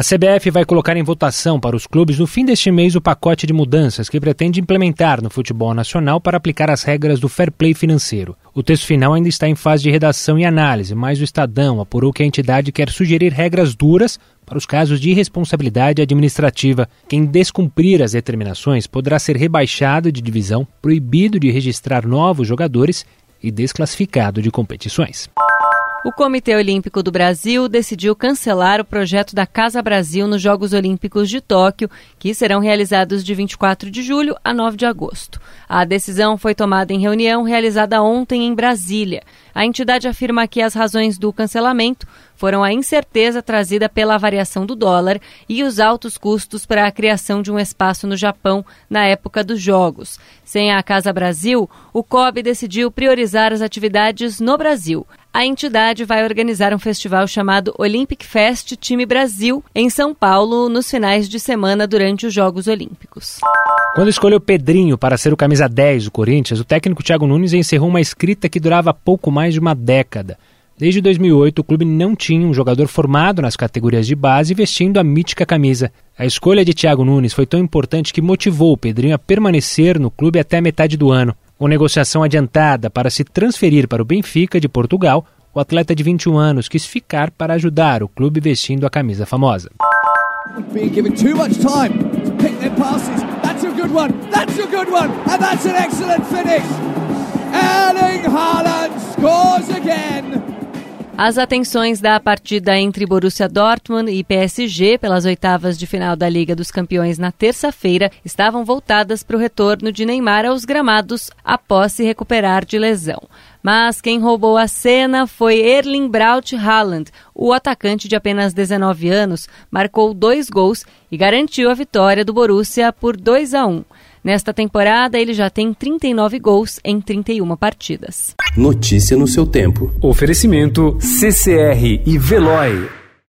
A CBF vai colocar em votação para os clubes no fim deste mês o pacote de mudanças que pretende implementar no futebol nacional para aplicar as regras do fair play financeiro. O texto final ainda está em fase de redação e análise, mas o Estadão apurou que a entidade quer sugerir regras duras para os casos de irresponsabilidade administrativa. Quem descumprir as determinações poderá ser rebaixado de divisão, proibido de registrar novos jogadores e desclassificado de competições. O Comitê Olímpico do Brasil decidiu cancelar o projeto da Casa Brasil nos Jogos Olímpicos de Tóquio, que serão realizados de 24 de julho a 9 de agosto. A decisão foi tomada em reunião realizada ontem em Brasília. A entidade afirma que as razões do cancelamento foram a incerteza trazida pela variação do dólar e os altos custos para a criação de um espaço no Japão na época dos Jogos. Sem a Casa Brasil, o COB decidiu priorizar as atividades no Brasil. A entidade vai organizar um festival chamado Olympic Fest Time Brasil em São Paulo nos finais de semana durante os Jogos Olímpicos. Quando escolheu Pedrinho para ser o camisa 10 do Corinthians, o técnico Thiago Nunes encerrou uma escrita que durava pouco mais de uma década. Desde 2008, o clube não tinha um jogador formado nas categorias de base vestindo a mítica camisa. A escolha de Thiago Nunes foi tão importante que motivou o Pedrinho a permanecer no clube até a metade do ano. Com negociação adiantada para se transferir para o Benfica de Portugal, o atleta de 21 anos quis ficar para ajudar o clube vestindo a camisa famosa. good one. That's a good one. And that's an excellent finish. Erling Haaland scores again. As atenções da partida entre Borussia Dortmund e PSG pelas oitavas de final da Liga dos Campeões na terça-feira estavam voltadas para o retorno de Neymar aos gramados após se recuperar de lesão. Mas quem roubou a cena foi Erling Braut Haaland. O atacante de apenas 19 anos marcou dois gols e garantiu a vitória do Borussia por 2 a 1. Nesta temporada, ele já tem 39 gols em 31 partidas. Notícia no seu tempo. Oferecimento CCR e Veloy.